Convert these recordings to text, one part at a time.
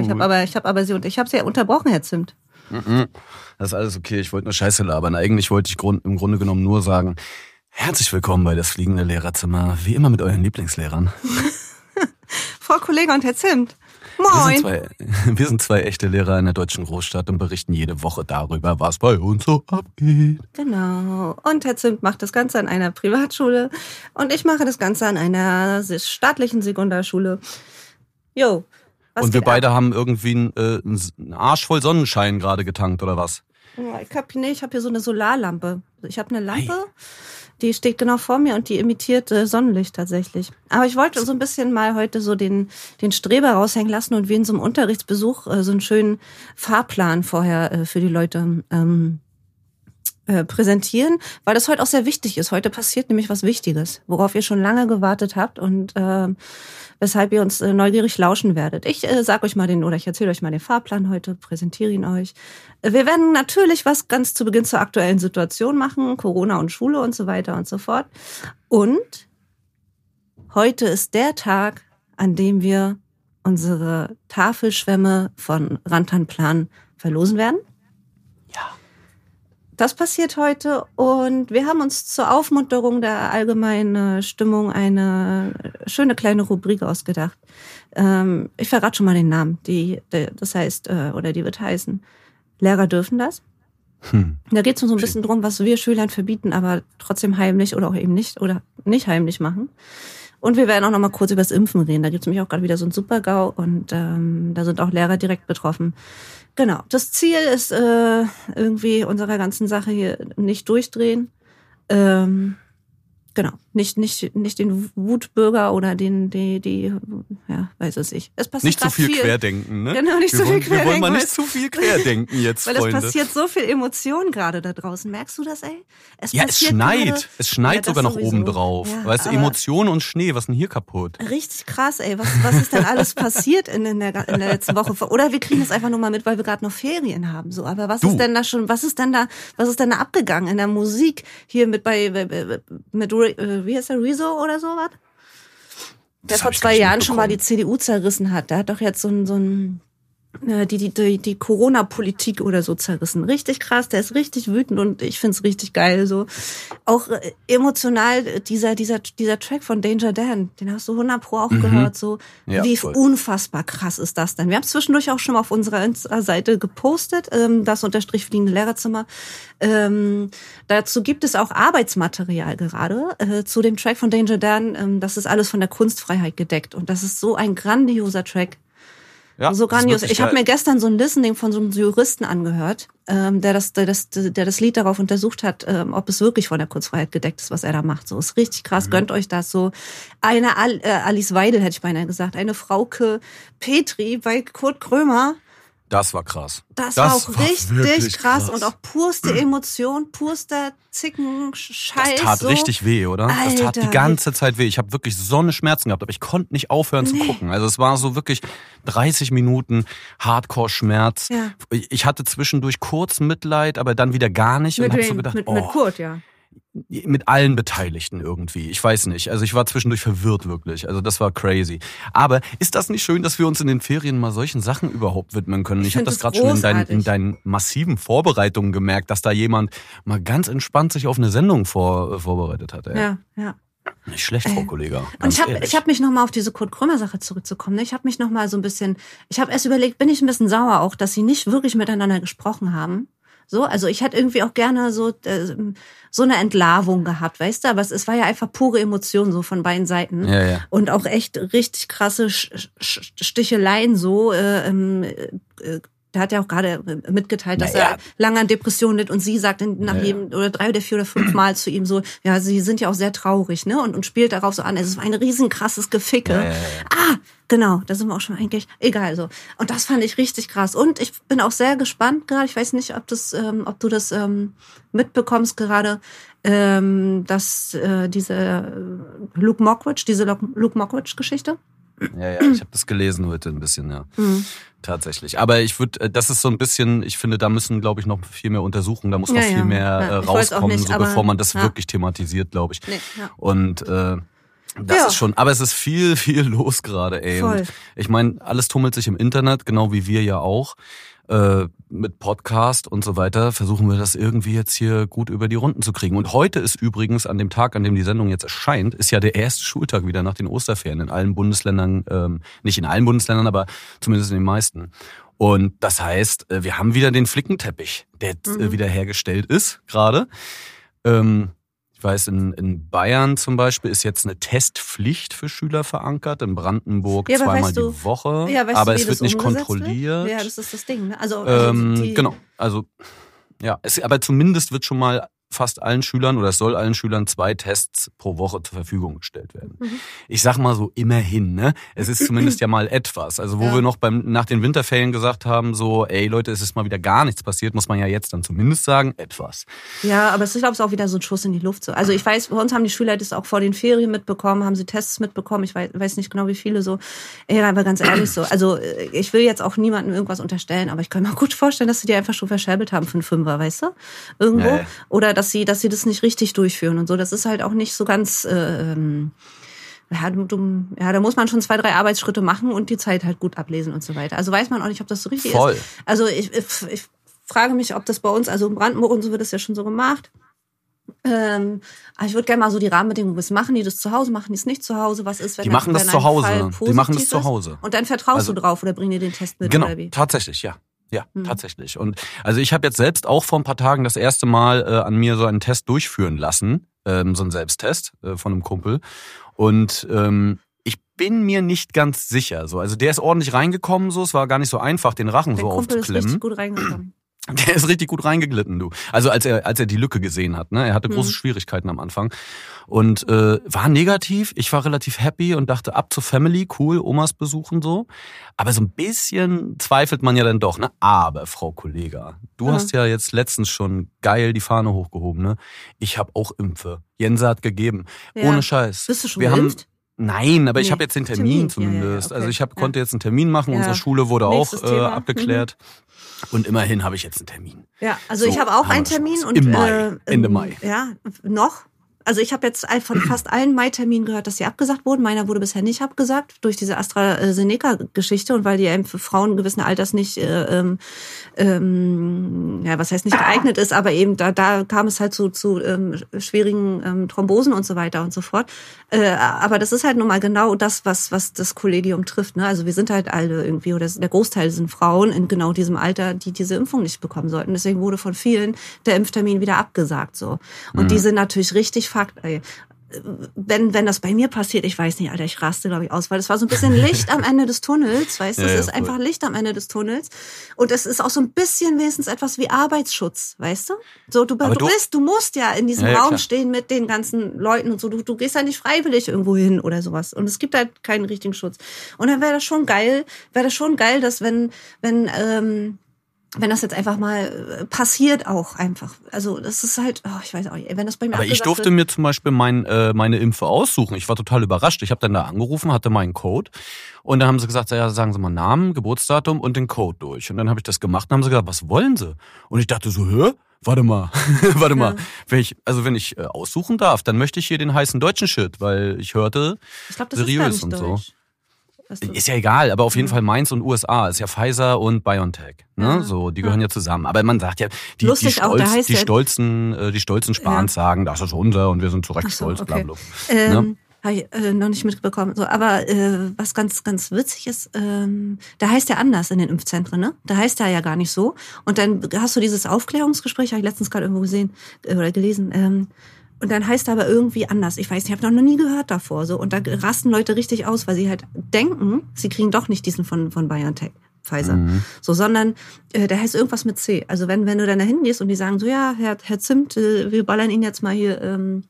ich habe aber, ich habe aber sie und ich habe sie ja unterbrochen, Herr Zimt. Mhm. Das ist alles okay. Ich wollte nur Scheiße labern. Eigentlich wollte ich im Grunde genommen nur sagen, herzlich willkommen bei das fliegende Lehrerzimmer, wie immer mit euren Lieblingslehrern. Frau Kollege und Herr Zimt. Wir Moin. sind, zwei, wir sind zwei echte Lehrer in der deutschen Großstadt und berichten jede Woche darüber, was bei uns so abgeht. Genau. Und Herr Zimt macht das Ganze an einer Privatschule und ich mache das Ganze an einer staatlichen Sekundarschule. Jo. Was und wir geht ab? beide haben irgendwie einen, äh, einen Arsch voll Sonnenschein gerade getankt, oder was? Ja, Ich habe nee, ich hab hier so eine Solarlampe. Ich habe eine Lampe, die steht genau vor mir und die imitiert äh, Sonnenlicht tatsächlich. Aber ich wollte so ein bisschen mal heute so den, den Streber raushängen lassen und wie in so einem Unterrichtsbesuch äh, so einen schönen Fahrplan vorher äh, für die Leute ähm, äh, präsentieren, weil das heute auch sehr wichtig ist. Heute passiert nämlich was Wichtiges, worauf ihr schon lange gewartet habt und äh, weshalb ihr uns äh, neugierig lauschen werdet. Ich äh, sag euch mal den oder ich erzähle euch mal den Fahrplan heute, präsentiere ihn euch. Äh, Wir werden natürlich was ganz zu Beginn zur aktuellen Situation machen, Corona und Schule und so weiter und so fort. Und heute ist der Tag, an dem wir unsere Tafelschwämme von Rantanplan verlosen werden. Das passiert heute und wir haben uns zur Aufmunterung der allgemeinen Stimmung eine schöne kleine Rubrik ausgedacht. Ähm, ich verrate schon mal den Namen. Die, die, das heißt, äh, oder die wird heißen, Lehrer dürfen das. Hm. Da geht es so ein bisschen drum, was wir Schülern verbieten, aber trotzdem heimlich oder auch eben nicht oder nicht heimlich machen. Und wir werden auch noch mal kurz über das Impfen reden. Da gibt es nämlich auch gerade wieder so ein Super-GAU und ähm, da sind auch Lehrer direkt betroffen. Genau. Das Ziel ist äh, irgendwie unserer ganzen Sache hier nicht durchdrehen. Ähm, genau. Nicht, nicht, nicht den Wutbürger oder den, die, die, ja, weiß es ich. Es passiert Nicht zu grad viel, querdenken, ne? Genau, nicht zu viel wollen, Wir wollen querdenken, mal nicht zu viel querdenken jetzt, Weil Freunde. es passiert so viel Emotion gerade da draußen. Merkst du das, ey? Es ja, es schneit. gerade- Es schneit Ja, sogar noch sowieso. oben drauf. Ja, weißt du, Emotionen und Schnee, was ist denn hier kaputt? Richtig krass, ey. Was, was ist denn alles passiert in, in, der, in der letzten Woche? Oder wir kriegen das einfach nur mal mit, weil wir gerade noch Ferien haben. So, aber was Du. ist denn da schon, was ist denn da, was ist denn da abgegangen in der Musik? Hier mit bei, mit, Re- äh, wie heißt der, Rezo oder sowas? Der Das vor zwei Jahren schon mal die. CDU zerrissen hat. Der hat doch jetzt so ein, so ein die, die, die, die Corona-Politik oder so zerrissen. Richtig krass, der ist richtig wütend und ich find's richtig geil. So Auch äh, emotional äh, dieser, dieser, dieser Track von Danger Dan, den hast du 100 Pro auch gehört. So Mhm. Ja, Wie voll. unfassbar krass ist das denn? Wir haben zwischendurch auch schon mal auf unserer Insta-Seite gepostet, ähm, das unterstrich fliegende Lehrerzimmer. Ähm, dazu gibt es auch Arbeitsmaterial gerade äh, zu dem Track von Danger Dan. Ähm, das ist alles von der Kunstfreiheit gedeckt und das ist so ein grandioser Track. Ja, So grandios. Ich habe mir gestern so ein Listening von so einem Juristen angehört, ähm, der, das, der, das, der das Lied darauf untersucht hat, ähm, ob es wirklich von der Kunstfreiheit gedeckt ist, was er da macht. So ist richtig Mhm. krass. Gönnt euch das so. Eine Al äh, Alice Weidel hätte ich beinahe gesagt, eine Frauke Petri bei Kurt Krömer. Das war krass. Das, war auch richtig wirklich krass. und auch purste Emotion, purster Zicken, Scheiß. Das tat so. richtig weh, oder? das tat die Alter, ganze Zeit weh. Ich habe wirklich so eine Schmerzen gehabt, aber ich konnte nicht aufhören zu gucken. Also es war so wirklich 30 Minuten Hardcore-Schmerz. Ja. Ich hatte zwischendurch kurz Mitleid, aber dann wieder gar nicht Mit, und habe so wem? gedacht, mit, oh, mit Kurt, ja. Mit allen Beteiligten irgendwie. Ich weiß nicht. Also ich war zwischendurch verwirrt wirklich. Also das war crazy. Aber ist das nicht schön, dass wir uns in den Ferien mal solchen Sachen überhaupt widmen können? Ich Ich, habe das gerade schon in deinen, in deinen massiven Vorbereitungen gemerkt, dass da jemand mal ganz entspannt sich auf eine Sendung vor, äh, vorbereitet hat. Ey. Ja, ja. Nicht schlecht, Frau Äh, Kollege. Und ich habe hab mich nochmal auf diese Kurt Krömer Sache zurückzukommen. Ne? Ich habe mich nochmal so ein bisschen, ich habe erst überlegt, bin ich ein bisschen sauer auch, dass sie nicht wirklich miteinander gesprochen haben. So, also ich hätte irgendwie auch gerne so äh, so eine Entlarvung gehabt, weißt du? Aber es, es war ja einfach pure Emotion so von beiden Seiten Ja, ja. und auch echt richtig krasse Sticheleien so. Äh, ähm, äh, der hat ja auch gerade äh, mitgeteilt, dass Naja. er lange an Depressionen litt und sie sagt nach Ja, ja. jedem oder drei oder vier oder fünf Mal zu ihm so, ja, sie sind ja auch sehr traurig, ne? Und, und spielt darauf so an, es war ein riesen krasses Geficke. Ja, ja, ja. Ah, genau, da sind wir auch schon eigentlich, egal so. Und das fand ich richtig krass. Und ich bin auch sehr gespannt gerade, ich weiß nicht, ob das, ähm, ob du das ähm, mitbekommst gerade, ähm, dass äh, diese äh, Luke Mockridge, diese Luke Luke Mockridge-Geschichte. Ja, ja, ich habe das gelesen heute ein bisschen, ja. Mhm. Tatsächlich. Aber ich würde, das ist so ein bisschen, ich finde, da müssen, glaube ich, noch viel mehr untersuchen. Da muss noch Ja, viel ja. mehr äh, rauskommen, nicht, so bevor man das wirklich thematisiert, glaube ich. Nee. Und äh, Das Ja. ist schon, aber es ist viel, viel los gerade, ey. Voll. Und ich meine, alles tummelt sich im Internet, genau wie wir ja auch. Äh, mit Podcast und so weiter versuchen wir das irgendwie jetzt hier gut über die Runden zu kriegen. Und heute ist übrigens an dem Tag, an dem die Sendung jetzt erscheint, ist ja der erste Schultag wieder nach den Osterferien in allen Bundesländern, ähm, nicht in allen Bundesländern, aber zumindest in den meisten. Und das heißt, äh, wir haben wieder den Flickenteppich, der jetzt, äh, Mhm. wieder hergestellt ist gerade. Ähm, ich weiß, in, in Bayern zum Beispiel ist jetzt eine Testpflicht für Schüler verankert, in Brandenburg Ja, zweimal weißt du- die Woche. Ja, weißt aber du, es wird nicht kontrolliert. Wird? Ja, das ist das Ding. Ne? Also, also ähm, genau, also ja, es, aber zumindest wird schon mal fast allen Schülern oder es soll allen Schülern zwei Tests pro Woche zur Verfügung gestellt werden. Mhm. Ich sag mal so immerhin, ne? Es ist zumindest ja mal etwas. Also wo Ja. wir noch beim nach den Winterferien gesagt haben, so, ey Leute, es ist mal wieder gar nichts passiert, muss man ja jetzt dann zumindest sagen, etwas. Ja, aber es ist, glaube ich, auch wieder so ein Schuss in die Luft. So. Also ich weiß, bei uns haben die Schüler das auch vor den Ferien mitbekommen, haben sie Tests mitbekommen. Ich weiß, weiß nicht genau, wie viele so. Ey, aber ganz ehrlich so. Also äh, ich will jetzt auch niemandem irgendwas unterstellen, aber ich kann mir gut vorstellen, dass sie die einfach schon verscherbelt haben für einen Fünfer, weißt du? Irgendwo. Ja. Oder dass sie, dass sie das nicht richtig durchführen und so. Das ist halt auch nicht so ganz. Äh, ähm, ja, du, du, ja, da muss man schon zwei, drei Arbeitsschritte machen und die Zeit halt gut ablesen und so weiter. Also weiß man auch nicht, ob das so richtig Voll. ist. Also ich, ich, frage mich, ob das bei uns, also in Brandenburg und so wird das ja schon so gemacht. Ähm, aber ich würde gerne mal so die Rahmenbedingungen wissen. Machen die das zu Hause? Machen die es nicht zu Hause? Was ist, wenn Die machen das zu Hause. Die machen das zu? Hause. Und dann vertraust Also- du drauf oder bringen die den Test mit Genau, tatsächlich, ja. Ja, Hm. tatsächlich. Und also ich habe jetzt selbst auch vor ein paar Tagen das erste Mal äh, an mir so einen Test durchführen lassen, ähm, so einen Selbsttest äh, von einem Kumpel. Und ähm, ich bin mir nicht ganz sicher. So, also der ist ordentlich reingekommen, so. Es war gar nicht so einfach, den Rachen Dein so Kumpel ist aufzuklemmen. richtig gut reingekommen. Der ist richtig gut reingeglitten, du. Also als er, als er die Lücke gesehen hat, ne? Er hatte große Mhm. Schwierigkeiten am Anfang. Und äh, war negativ. Ich war relativ happy und dachte, ab zur Family, cool, Omas besuchen so. Aber so ein bisschen zweifelt man ja dann doch, ne? Aber, Frau Kollega, du Ja. hast ja jetzt letztens schon geil die Fahne hochgehoben, ne? Ich habe auch Impfe. Jense hat gegeben. Ja. Ohne Scheiß. Bist du schon Wir haben, geimpft? Nein, aber ich Nee, habe jetzt den Termin, Termin. Zumindest. ja, ja, Also okay. ich hab, konnte jetzt einen Termin machen. Unsere Schule wurde Nächstes auch äh. Mhm. abgeklärt. Und immerhin habe ich jetzt einen Termin. Ja, also So, ich habe auch einen Termin und Im Mai, äh, Ende ähm, Mai. Ja, noch. Also ich habe jetzt von fast allen Mai-Terminen gehört, dass sie abgesagt wurden. Meiner wurde bisher nicht abgesagt durch diese AstraZeneca-Geschichte und weil die eben für Frauen gewissen Alters nicht, äh, ähm, ähm, ja, was heißt nicht geeignet ist, aber eben da, da kam es halt zu, zu ähm, schwierigen ähm, Thrombosen und so weiter und so fort. Äh, aber das ist halt nun mal genau das, was, was das Kollegium trifft. Ne? Also wir sind halt alle irgendwie, oder der Großteil sind Frauen in genau diesem Alter, die diese Impfung nicht bekommen sollten. Deswegen wurde von vielen der Impftermin wieder abgesagt. so. Und Mhm. die sind natürlich richtig Fakt. Ey wenn, wenn das bei mir passiert, ich weiß nicht, Alter, ich raste, glaube ich, aus, weil das war so ein bisschen Licht am Ende des Tunnels, weißt du, Ja, es ja, ist einfach Licht am Ende des Tunnels. Und es ist auch so ein bisschen wenigstens etwas wie Arbeitsschutz, weißt du? So, du, du du- bist, du musst ja in diesem ja, Raum klar. stehen mit den ganzen Leuten und so. Du, du gehst ja nicht freiwillig irgendwo hin oder sowas. Und es gibt halt keinen richtigen Schutz. Und dann wäre das schon geil, wäre das schon geil, dass wenn, wenn, ähm, wenn das jetzt einfach mal äh, passiert auch einfach. Also das ist halt, oh, ich weiß auch nicht, wenn das bei mir Aber ich durfte wird- mir zum Beispiel mein, äh, meine Impfe aussuchen. Ich war total überrascht. Ich habe dann da angerufen, hatte meinen Code und dann haben sie gesagt, ja, sagen Sie mal Namen, Geburtsdatum und den Code durch. Und dann habe ich das gemacht und haben sie gesagt, was wollen Sie? Und ich dachte so, hä? Warte mal, warte mal. Wenn ich, also wenn ich äh, aussuchen darf, dann möchte ich hier den heißen deutschen Shit, weil ich hörte, Ich glaube, das ist seriös und so. deutsch. Du? Ist ja egal, aber auf jeden Mhm. Fall Mainz und USA ist ja Pfizer und BioNTech. Ne? Ja. So, die gehören ja zusammen. Aber man sagt ja, die, die, Lustig auch, da Stolz, heißt die ja- stolzen, äh, die stolzen Spahns sagen, das ist unser und wir sind zu Recht so, stolz, okay. bla bla. Ähm, Ne? Habe ich äh, noch nicht mitbekommen. So, aber äh, was ganz, ganz witzig ist, ähm, da heißt ja anders in den Impfzentren, ne? Da heißt er ja gar nicht so. Und dann hast du dieses Aufklärungsgespräch, habe ich letztens gerade irgendwo gesehen äh, oder gelesen. Ähm, und dann heißt er aber irgendwie anders. Ich weiß nicht, ich habe noch nie gehört davor. So und da rasten Leute richtig aus, weil sie halt denken, sie kriegen doch nicht diesen von von BioNTech. Pfizer. Mhm. So, sondern äh, der heißt irgendwas mit C. Also wenn, wenn du dann da hingehst und die sagen so, ja, Herr, Herr Zimt, äh, wir ballern Ihnen jetzt mal hier ähm,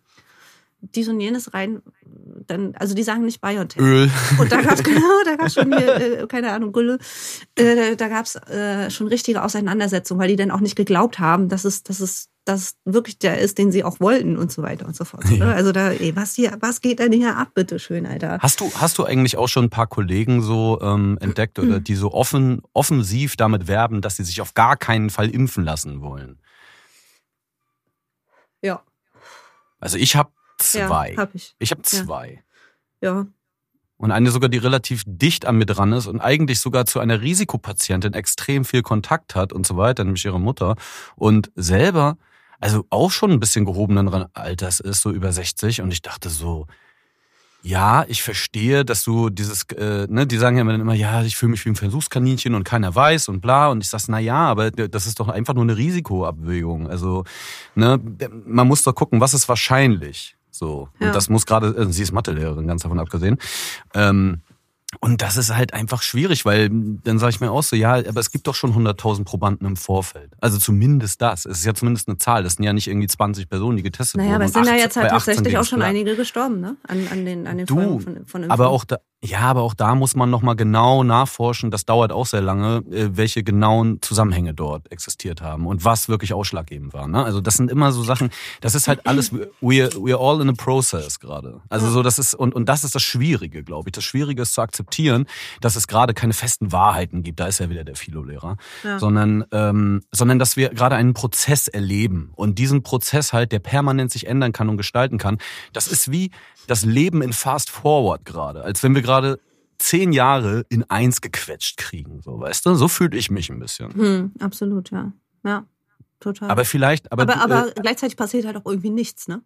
dies und jenes rein, dann, also die sagen nicht BioNTech. Öl. Und da gab's genau, da gab's schon hier, äh, keine Ahnung, Gülle, äh, da gab's äh, schon richtige Auseinandersetzungen, weil die dann auch nicht geglaubt haben, dass es, dass es, dass es wirklich der ist, den sie auch wollten und so weiter und so fort. Ja. Also da, ey, was hier, was geht denn hier ab, bitteschön, Alter? Hast du, hast du eigentlich auch schon ein paar Kollegen so ähm, entdeckt oder die so offen, offensiv damit werben, dass sie sich auf gar keinen Fall impfen lassen wollen? Ja, Also ich habe ja, zwei. hab ich. ich habe Ja. zwei. Ja. Und eine sogar, die relativ dicht an mir dran ist und eigentlich sogar zu einer Risikopatientin extrem viel Kontakt hat und so weiter, nämlich ihre Mutter. Und selber, also auch schon ein bisschen gehobenen Alters ist, so über 60. Und ich dachte so, ja, ich verstehe, dass du dieses, äh, ne, die sagen ja immer, ja, ich fühle mich wie ein Versuchskaninchen und keiner weiß und bla. Und ich sag, na ja, aber das ist doch einfach nur eine Risikoabwägung. Also, ne, man muss doch gucken, was ist wahrscheinlich. So. Ja. Und das muss gerade, äh, sie ist Mathelehrerin, ganz davon abgesehen. Ähm, und das ist halt einfach schwierig, weil dann sage ich mir auch so, ja, aber es gibt doch schon 100.000 Probanden im Vorfeld. Also zumindest das. Es ist ja zumindest eine Zahl. Das sind ja nicht irgendwie 20 Personen, die getestet naja, wurden. Naja, aber es sind ja jetzt halt tatsächlich auch schon einige gestorben, ne? An, an den, an den du, Folgen von, von Aber auch da, ja, aber auch da muss man nochmal genau nachforschen, das dauert auch sehr lange, äh, welche genauen Zusammenhänge dort existiert haben und was wirklich ausschlaggebend war. Ne? Also das sind immer so Sachen, das ist halt alles, we're, we're all in a process gerade. Also so, das ist, und, und das ist das Schwierige, glaube ich. Das Schwierige ist zu akzeptieren, dass es gerade keine festen Wahrheiten gibt, da ist ja wieder der Philo-Lehrer, ja. sondern, ähm, sondern dass wir gerade einen Prozess erleben und diesen Prozess halt, der permanent sich ändern kann und gestalten kann, das ist wie das Leben in Fast Forward gerade, als wenn wir gerade zehn Jahre in eins gequetscht kriegen, so weißt du? So fühle ich mich ein bisschen. Hm, absolut, ja. Ja, total. Aber vielleicht, aber, aber, aber äh, gleichzeitig passiert halt auch irgendwie nichts, ne?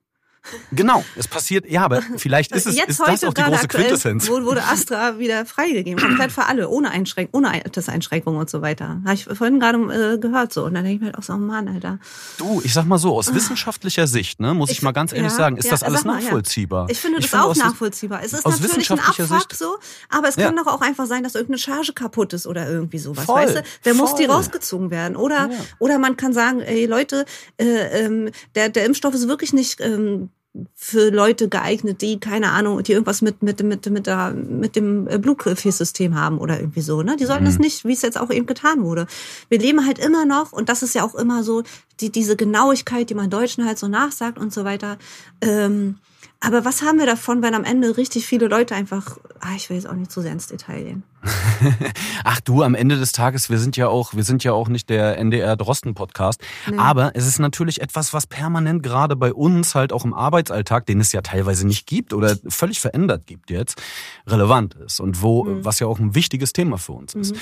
Genau, es passiert, ja, aber vielleicht ist es Jetzt ist das auch die große Quintessenz. Wurde Astra wieder freigegeben, komplett für alle, ohne Einschränkung, ohne Alterseinschränkungen und so weiter. Habe ich vorhin gerade äh, gehört so und dann denke ich mir halt auch so, oh Mann, Alter. Du, ich sag mal so, aus wissenschaftlicher Sicht, ne, muss ich, ich mal ganz ehrlich ja, sagen, ist ja, das alles mal, nachvollziehbar. Ja. Ich finde das ich finde auch nachvollziehbar. Es ist natürlich ein Abfuck so, aber es kann doch auch einfach sein, dass irgendeine Charge kaputt ist oder irgendwie sowas, voll, weißt du? Der voll. muss die rausgezogen werden oder oder man kann sagen, ey Leute, äh, ähm, der der Impfstoff ist wirklich nicht ähm, für Leute geeignet, die keine Ahnung, die irgendwas mit mit mit mit der mit dem Blutgefäßsystem haben oder irgendwie so, ne? Die sollten mhm. das nicht, wie es jetzt auch eben getan wurde. Wir leben halt immer noch und das ist ja auch immer so die diese Genauigkeit, die man Deutschen halt so nachsagt und so weiter. Ähm, aber was haben wir davon, wenn am Ende richtig viele Leute einfach, ah, ich will jetzt auch nicht zu sehr ins Detail gehen. Ach du, am Ende des Tages, wir sind ja auch, wir sind ja auch nicht der NDR Drosten Podcast, nee. aber es ist natürlich etwas, was permanent gerade bei uns halt auch im Arbeitsalltag, den es ja teilweise nicht gibt oder völlig verändert gibt jetzt, relevant ist und wo, mhm. was ja auch ein wichtiges Thema für uns ist. Mhm.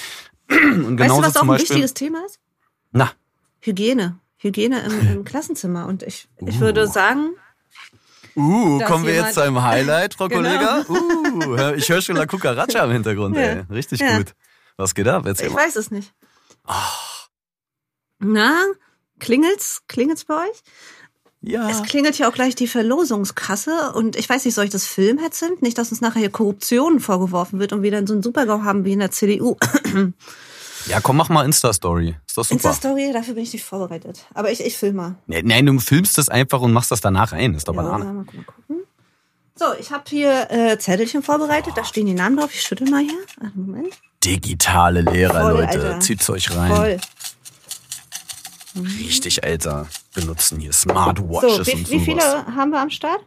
Und weißt du, was auch ein Beispiel, wichtiges Thema ist? Na. Hygiene. Hygiene im, im Klassenzimmer. Und ich, ich uh. würde sagen, Uh, kommen wir jetzt zu einem Highlight, Frau genau. Kollega? Uh, ich höre schon La Cucaracha im Hintergrund, ja. ey. Richtig ja. gut. Was geht ab? Erzähl ich mal. weiß es nicht. Oh. Na, klingelt's? Klingelt's bei euch? Ja. Es klingelt ja auch gleich die Verlosungskasse und ich weiß nicht, soll ich das Film sind? Nicht, dass uns nachher hier Korruption vorgeworfen wird und wir dann so einen Supergau haben wie in der CDU. Ja, komm, mach mal Insta-Story. Ist doch super. Insta-Story, dafür bin ich nicht vorbereitet. Aber ich, ich film mal. Nee, nein, du filmst das einfach und machst das danach ein. Ist doch ja, Banane. Mal gucken. So, ich habe hier äh, Zettelchen vorbereitet. Da stehen die Namen drauf. Ich schüttel mal hier. Einen Moment. Digitale Lehrer, Voll, Leute. Alter. Zieht's euch rein. Voll. Richtig, Alter. Benutzen hier Smartwatches so, wie, und sowas. Wie viele haben wir am Start?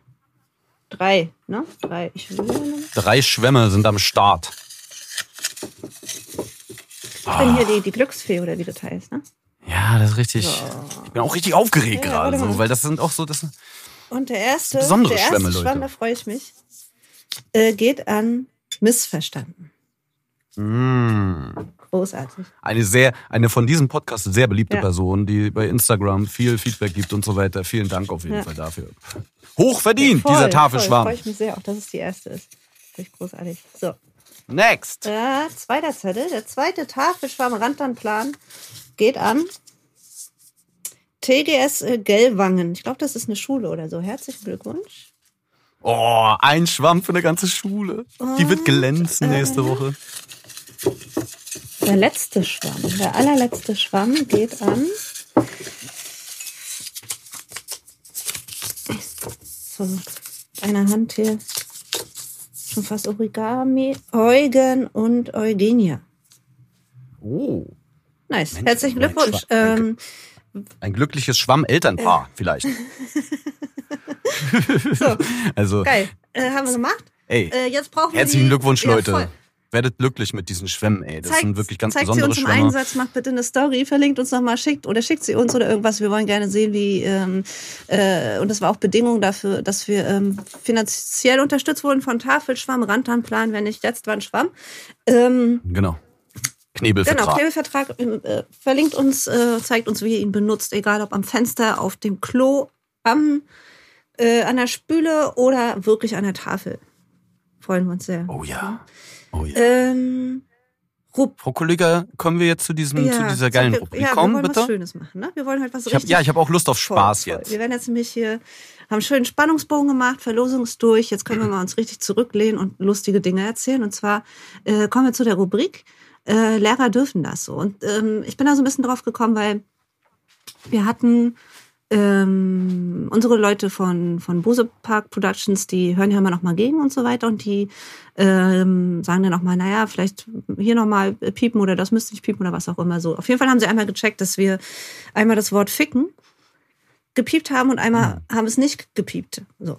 Drei, ne? Drei. Ich Drei Schwämme sind am Start. Ich bin hier die, die Glücksfee oder wie das heißt, ne? Ja, das ist richtig. So. Ich bin auch richtig aufgeregt ja, gerade, so, weil das sind auch so das. Und der erste, besondere der erste Schwämme, Leute. Schwamm, da freue ich mich, äh, geht an Missverstanden. Mm. Großartig. Eine sehr, eine von diesem Podcast sehr beliebte ja. Person, die bei Instagram viel Feedback gibt und so weiter. Vielen Dank auf jeden ja. Fall dafür. Hochverdient, voll, dieser Tafelschwarm. Freue ich mich sehr, auch dass es die erste ist. Finde ich großartig. So. Next. Äh, zweiter Zettel. Der zweite Tafelschwarm Rantanplan geht an TGS äh, Gellwangen. Ich glaube, das ist eine Schule oder so. Herzlichen Glückwunsch. Oh, ein Schwamm für eine ganze Schule. Die wird glänzen äh, nächste Woche. Der letzte Schwamm, der allerletzte Schwamm geht an. So, einer Hand hier fast Origami, Eugen und Eugenia. Oh. Nice. Mensch, Herzlichen Glückwunsch. Ein, ähm, ein glückliches Schwamm-Elternpaar, äh. vielleicht. so. Also. Geil. Äh, haben wir gemacht? Ey. Äh, jetzt brauchen herzlichen wir Glückwunsch, Leute. Werdet glücklich mit diesen Schwämmen, ey. Das Zeigt- sind wirklich ganz zeigt besondere sie uns im Schwämme. Einsatz, macht bitte eine Story, verlinkt uns nochmal, schickt oder schickt sie uns oder irgendwas. Wir wollen gerne sehen, wie ähm, äh, und das war auch Bedingung dafür, dass wir ähm, finanziell unterstützt wurden von Tafelschwamm, Rantanplan, wenn nicht jetzt, wann Schwamm. Ähm, Genau. Genau, Knebelvertrag. Klebevertrag äh, verlinkt uns, äh, zeigt uns, wie ihr ihn benutzt, egal ob am Fenster, auf dem Klo, am, äh, an der Spüle oder wirklich an der Tafel. Freuen wir uns sehr. oh ja. Oh ja. Ähm, Rub Frau Kollege, kommen wir jetzt zu diesem, zu dieser geilen wir, Rubrik ja, kommen, wir wollen bitte? was Schönes machen. Ne? Wir wollen halt was Ich hab, richtig ja, ich habe auch Lust auf voll, Spaß voll. jetzt. Wir werden jetzt nämlich hier, haben einen schönen Spannungsbogen gemacht, Verlosung ist durch. Jetzt können wir mal uns richtig zurücklehnen und lustige Dinge erzählen. Und zwar äh, kommen wir zu der Rubrik. Äh, Lehrer dürfen das so. Und ähm, ich bin da so ein bisschen drauf gekommen, weil wir hatten ähm, unsere Leute von, von Bose Park Productions, die hören ja immer noch mal gegen und so weiter und die ähm, sagen dann auch mal, naja, vielleicht hier noch mal piepen oder das müsste nicht piepen oder was auch immer so. Auf jeden Fall haben sie einmal gecheckt, dass wir einmal das Wort ficken gepiept haben und einmal haben es nicht gepiept. So.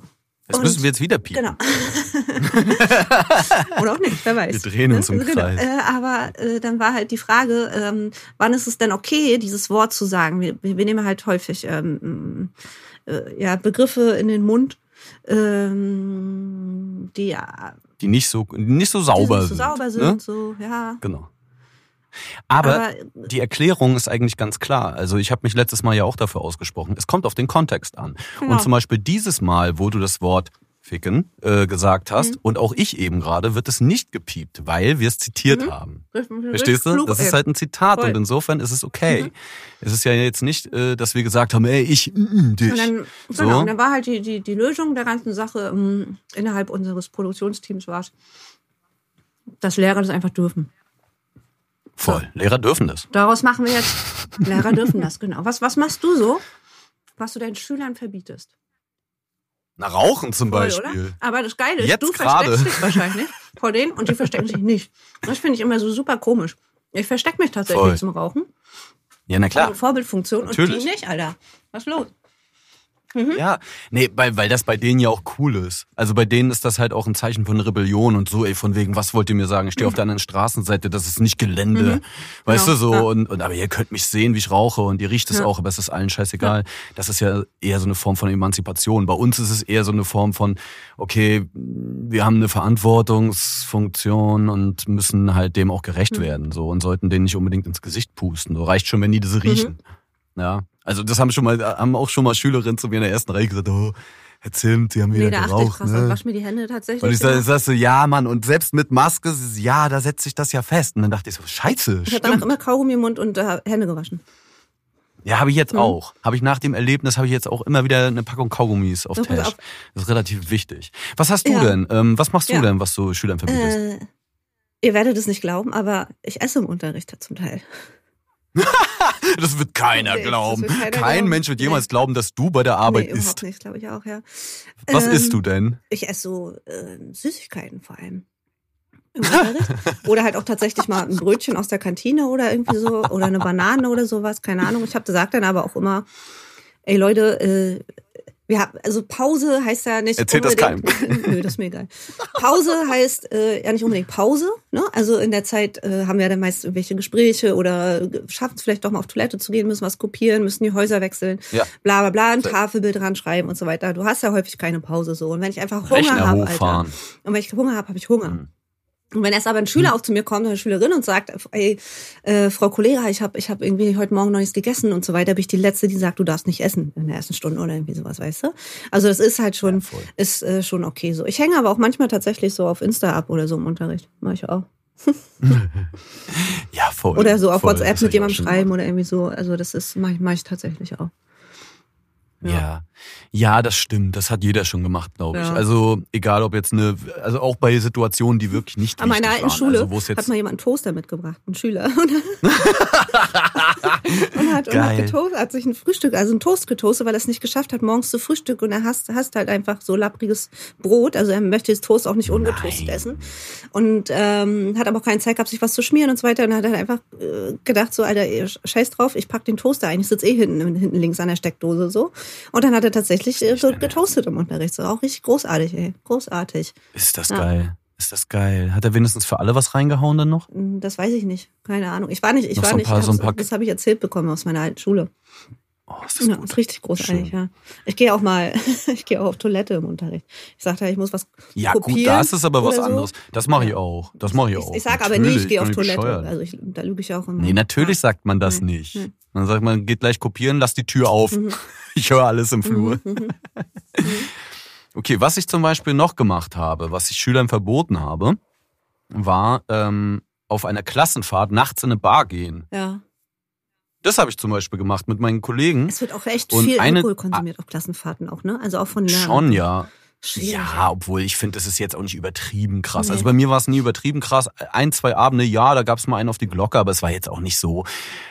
Das Und- müssen wir jetzt wieder piepen. Genau. Oder auch nicht, wer weiß. Wir drehen uns im Genau. Kreis. Äh, aber äh, dann war halt die Frage, ähm, wann ist es denn okay, dieses Wort zu sagen? Wir, wir nehmen halt häufig ähm, äh, ja, Begriffe in den Mund, ähm, die ja Die nicht so, nicht so sauber die sind. so sauber sind, Ne? so, ja. Genau. Aber, Aber- die Erklärung ist eigentlich ganz klar. Also ich habe mich letztes Mal ja auch dafür ausgesprochen. Es kommt auf den Kontext an. Genau. Und zum Beispiel dieses Mal, wo du das Wort ficken äh, gesagt Mhm. hast und auch ich eben gerade, wird es nicht gepiept, weil wir es zitiert Mhm. haben. Verstehst du? Das ist halt ein Zitat Voll. und insofern ist es okay. Mhm. Es ist ja jetzt nicht, äh, dass wir gesagt haben, ey, ich, mm, dich. Und dann, So. genau, und dann war halt die, die, die Lösung der ganzen Sache ähm, innerhalb unseres Produktionsteams war es, dass Lehrer das einfach dürfen. Voll. Lehrer dürfen das. Daraus machen wir jetzt, Lehrer dürfen das, genau. Was, was machst du so, was du deinen Schülern verbietest? Na, Rauchen zum Voll, Beispiel. Oder? Aber das Geile ist, Jetzt du gerade. versteckst dich wahrscheinlich vor denen und die verstecken sich nicht. Das finde ich immer so super komisch. Ich verstecke mich tatsächlich Voll. zum Rauchen. Ja, na klar. Also Vorbildfunktion und Natürlich. die nicht, Alter. Was ist los? Ja, nee, weil, weil das bei denen ja auch cool ist. Also bei denen ist das halt auch ein Zeichen von Rebellion und so, ey, von wegen, was wollt ihr mir sagen? Ich stehe auf der anderen Straßenseite, das ist nicht Gelände. Weißt Genau, du so? ja. Und, und aber ihr könnt mich sehen, wie ich rauche und ihr riecht es Ja. auch, aber es ist allen scheißegal. Das ist ja eher so eine Form von Emanzipation. Bei uns ist es eher so eine Form von, okay, wir haben eine Verantwortungsfunktion und müssen halt dem auch gerecht Mhm. werden. So und sollten denen nicht unbedingt ins Gesicht pusten. So reicht schon, wenn die Mhm. diese riechen. Ja, also das haben schon mal, haben auch schon mal Schülerinnen zu mir in der ersten Reihe gesagt, oh, Herr Zimt, Sie haben wieder Nee, da achte ich geraucht. krass. Ne? Wasch mir die Hände tatsächlich. Und ich sag, genau. sag so, ja, Mann, und selbst mit Maske, ja, da setzt sich das ja fest. Und dann dachte ich so, scheiße, Ich habe danach immer Kaugummi im Mund und äh, Hände gewaschen. Ja, habe ich jetzt Mhm. auch. Habe ich nach dem Erlebnis, habe ich jetzt auch immer wieder eine Packung Kaugummis auf Ja, Tisch. auf. Das ist relativ wichtig. Was hast du Ja. denn? Ähm, was machst du Ja. denn, was du Schülern verbietest? Äh, ihr werdet es nicht glauben, aber ich esse im Unterricht zum Teil. das wird keiner nee, das glauben. wird keiner Kein glauben. Mensch wird Nee. jemals glauben, dass du bei der Arbeit nee, isst. nicht, glaube ich auch, ja. Was Ähm, isst du denn? Ich esse so äh, Süßigkeiten vor allem. Oder halt auch tatsächlich mal ein Brötchen aus der Kantine oder irgendwie so. Oder eine Banane oder sowas, keine Ahnung. Ich habe gesagt dann aber auch immer, ey Leute, äh, wir haben, also Pause heißt ja nicht Erzählt das unbedingt, Nö, das ist mir egal. Pause heißt äh, ja nicht unbedingt Pause. Ne? Also in der Zeit äh, haben wir dann meist irgendwelche Gespräche oder schaffen es vielleicht doch mal auf Toilette zu gehen, müssen was kopieren, müssen die Häuser wechseln, Ja. bla bla bla, ein Tafelbild dran schreiben und so weiter. Du hast ja häufig keine Pause so. Und wenn ich einfach Hunger habe, Alter, und wenn ich Hunger habe, habe ich Hunger. Mhm. Und wenn erst aber ein Schüler auch zu mir kommt oder eine Schülerin und sagt, ey, äh, Frau Kollega, ich habe ich hab irgendwie heute Morgen noch nichts gegessen und so weiter, bin ich die Letzte, die sagt, du darfst nicht essen in der ersten Stunde oder irgendwie sowas, weißt du? Also das ist halt schon, Ja, ist äh, schon okay so. Ich hänge aber auch manchmal tatsächlich so auf Insta ab oder so im Unterricht. Mach ich auch. Ja, voll. Oder so auf voll. WhatsApp mit jemandem schreiben oder irgendwie so. Also das ist, mach ich, mach ich tatsächlich auch. Ja. ja, das stimmt. Das hat jeder schon gemacht, glaube ich. Ja. Also egal, ob jetzt eine, also auch bei Situationen, die wirklich nicht An meiner alten waren. Schule also, hat mal jemand einen Toaster mitgebracht, ein Schüler. Und, hat, und hat, getoast, hat sich ein Frühstück, also ein Toast getoastet, weil er es nicht geschafft hat, morgens zu Frühstück. Und er hasst, hasst halt einfach so lappriges Brot. Also er möchte das Toast auch nicht ungetoastet Nein. essen. Und ähm, hat aber auch keine Zeit gehabt, sich was zu schmieren und so weiter. Und hat dann einfach äh, gedacht, so, Alter, scheiß drauf, ich pack den Toaster ein. Ich sitze eh hinten, hinten links an der Steckdose so. Und dann hat er tatsächlich äh, so getoastet im Unterricht. So auch richtig großartig, ey. Großartig. ist das Ja. geil. Ist das geil. Hat er wenigstens für alle was reingehauen dann noch? Hm, Das weiß ich nicht. Keine Ahnung. Ich war nicht, ich Noch war so nicht. paar- so das habe ich erzählt bekommen aus meiner alten Schule. Oh, ist das Ja, gut. ist richtig großartig, Schön. ja. Ich gehe auch mal, ich gehe auch auf Toilette im Unterricht. Ich sagte, ich muss was Ja, kopieren. gut, das ist aber was so. anderes. Das mache ich auch. Das mache ich Ich, auch. ich sage aber nicht, ich gehe auf Toilette. bescheuert. Also ich, da lüge ich auch immer. Nee, natürlich Ja. sagt man das Nee, nicht. nee. Man sagt, man geht gleich kopieren, lass die Tür auf. Mhm. Ich höre alles im Flur. Mhm. Okay, was ich zum Beispiel noch gemacht habe, was ich Schülern verboten habe, war ähm, auf einer Klassenfahrt nachts in eine Bar gehen. Ja. Das habe ich zum Beispiel gemacht mit meinen Kollegen. Es wird auch echt Und viel Alkohol konsumiert auf Klassenfahrten auch, ne? Also auch von Lehrern. Schon, ja. Schwierig. Ja, obwohl ich finde, das ist jetzt auch nicht übertrieben krass. Nee. Also bei mir war es nie übertrieben krass. Ein, zwei Abende, ja, da gab es mal einen auf die Glocke, aber es war jetzt auch nicht so,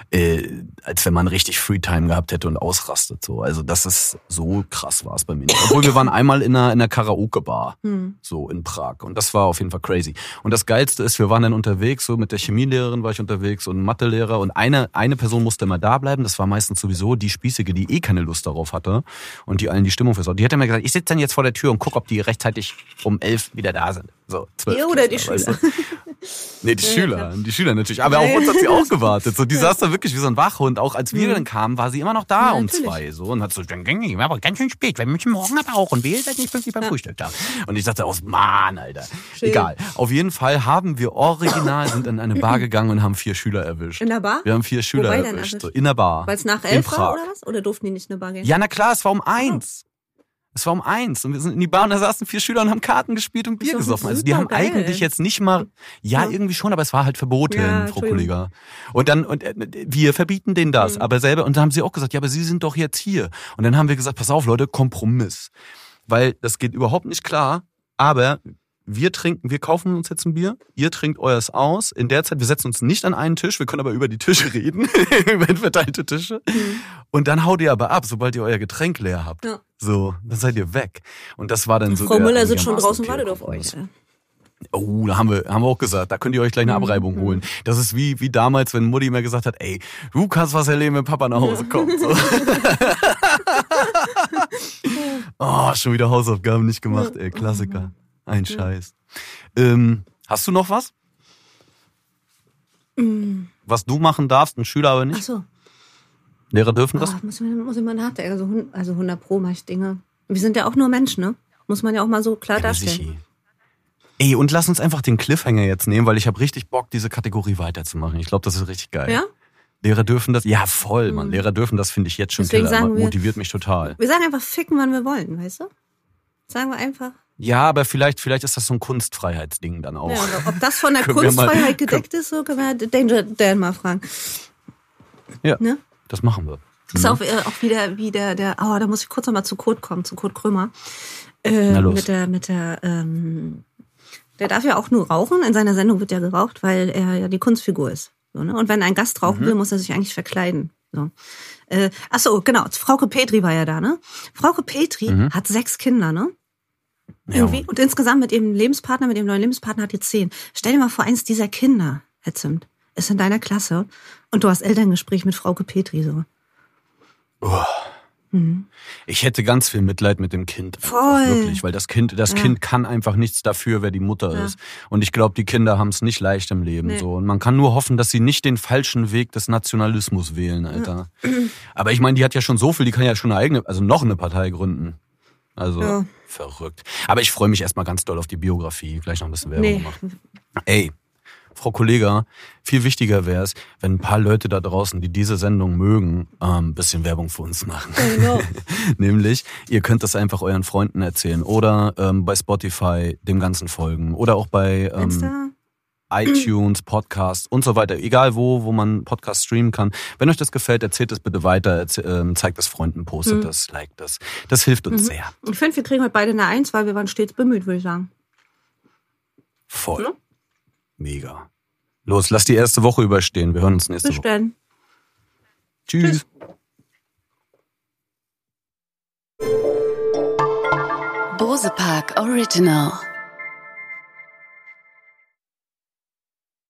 äh, als wenn man richtig Freetime gehabt hätte und ausrastet. So. Also das ist so krass war es bei mir nicht. Obwohl wir waren einmal in einer, in einer Karaoke-Bar, Hm. so in Prag. Und das war auf jeden Fall crazy. Und das Geilste ist, wir waren dann unterwegs, so mit der Chemielehrerin war ich unterwegs und Mathelehrer und eine, eine Person musste immer da bleiben. Das war meistens sowieso die Spießige, die eh keine Lust darauf hatte und die allen die Stimmung versaut. Die hat immer gesagt, ich sitze dann jetzt vor der Tür und guck, ob die rechtzeitig um elf wieder da sind. So, zwölf. Ja, oder die Schüler. weißt du? Nee, die Ja, Schüler, klar. die Schüler natürlich. Aber Ja, auf ja. uns hat sie auch gewartet. So, die saß da wirklich wie so ein Wachhund. Auch als wir Mhm. dann kamen, war sie immer noch da Ja, um natürlich. zwei. So, und hat so, dann ging ich, aber ganz schön spät. Wir müssen morgen aber auch. Und wir seid nicht pünktlich beim Ja. Frühstück da. Und ich dachte aus, Mann, Alter. Schön. Egal. Auf jeden Fall haben wir original, sind in eine Bar gegangen und haben vier Schüler erwischt. In der Bar? Wir haben vier Schüler Wobei erwischt. So, in der Bar. Weil es nach elf war oder was? Oder durften die nicht in eine Bar gehen? Ja, na klar, es war um eins. Es war um eins und wir sind in die Bar und da saßen vier Schüler und haben Karten gespielt und Bier gesoffen. Also die haben supergeil. eigentlich jetzt nicht mal, ja, Ja. irgendwie schon, aber es war halt verboten, Ja, Frau. Kollega. Und dann, und äh, wir verbieten denen das, Mhm. aber selber, und dann haben sie auch gesagt, ja, aber sie sind doch jetzt hier. Und dann haben wir gesagt, pass auf, Leute, Kompromiss. Weil das geht überhaupt nicht klar, aber wir trinken, wir kaufen uns jetzt ein Bier, ihr trinkt euers aus. In der Zeit, wir setzen uns nicht an einen Tisch, wir können aber über die Tische reden, über verteilte Tische. Mhm. Und dann haut ihr aber ab, sobald ihr euer Getränk leer habt. Ja. So, dann seid ihr weg. Und das war dann so. Frau der Müller sitzt schon draußen, wartet auf euch. Oh, da haben wir, haben wir auch gesagt, da könnt ihr euch gleich eine Mhm, Abreibung mhm. holen. Das ist wie, wie damals, wenn Mutti mir gesagt hat, ey, du kannst was erleben, wenn Papa nach Hause kommt. So. oh, schon wieder Hausaufgaben nicht gemacht, ey, Klassiker. Ein Scheiß. Ähm, hast du noch was? Mhm. Was du machen darfst, ein Schüler aber Ach nicht? so. Lehrer dürfen das? Oh, muss, ich, muss ich mal nachdenken. Also, also 100 Pro mache ich Dinge. Wir sind ja auch nur Menschen, ne? Muss man ja auch mal so klar Ja, darstellen. Ey, und lass uns einfach den Cliffhanger jetzt nehmen, weil ich habe richtig Bock, diese Kategorie weiterzumachen. Ich glaube, das ist richtig geil. Ja? Lehrer dürfen das? Ja, voll, Mann. Mhm. Lehrer dürfen das, finde ich jetzt schon Deswegen killer. sagen wir- Motiviert mich total. Wir sagen einfach ficken, wann wir wollen, weißt du? Sagen wir einfach. Ja, aber vielleicht, vielleicht ist das so ein Kunstfreiheitsding dann auch. Ja, ob das von der wir mal- Kunstfreiheit gedeckt ist, so können wir Danger Dan mal fragen. Ja, Ne? das machen wir. Ist Mhm. auch, äh, auch wieder wie der, der, oh, da muss ich kurz nochmal zu Kurt kommen, zu Kurt Krömer. Äh, Na los. Mit der, mit der, ähm, der darf ja auch nur rauchen. In seiner Sendung wird ja geraucht, weil er ja die Kunstfigur ist. So, ne? Und wenn ein Gast Mhm. rauchen will, muss er sich eigentlich verkleiden. So. Äh, ach so, genau. Frauke Petri war ja da, ne? Frauke Petri Mhm. hat sechs Kinder, ne? Ja. Und insgesamt mit ihrem Lebenspartner, mit dem neuen Lebenspartner hat die zehn. Stell dir mal vor, eins dieser Kinder, Herr Zimt, ist in deiner Klasse und du hast Elterngespräch mit Frauke Petri, so. Oh. Mhm. Ich hätte ganz viel Mitleid mit dem Kind. Voll. Wirklich, weil das Kind, das Ja. Kind kann einfach nichts dafür, wer die Mutter Ja. ist. Und ich glaube, die Kinder haben es nicht leicht im Leben. Nee. So. Und man kann nur hoffen, dass sie nicht den falschen Weg des Nationalismus wählen, Alter. Aber ich meine, die hat ja schon so viel, die kann ja schon eine eigene, also noch eine Partei gründen. Also Ja. verrückt. Aber ich freue mich erstmal ganz doll auf die Biografie. Gleich noch ein bisschen Werbung Nee. machen. Ey, Frau Kollega, viel wichtiger wäre es, wenn ein paar Leute da draußen, die diese Sendung mögen, ähm, ein bisschen Werbung für uns machen. Genau. Nämlich, ihr könnt das einfach euren Freunden erzählen oder ähm, bei Spotify dem Ganzen folgen oder auch bei ähm, Insta? iTunes, Podcasts und so weiter. Egal wo, wo man Podcast streamen kann. Wenn euch das gefällt, erzählt es bitte weiter, ähm, zeigt es Freunden, postet Mhm. das, liked das. Das hilft uns sehr. Ich finde, wir kriegen heute beide eine Eins, weil wir waren stets bemüht, würde ich sagen. Voll. Ja. Mega. Los, lass die erste Woche überstehen. Wir hören uns nächste Bis Woche. dann. Tschüss. Bose Park Original.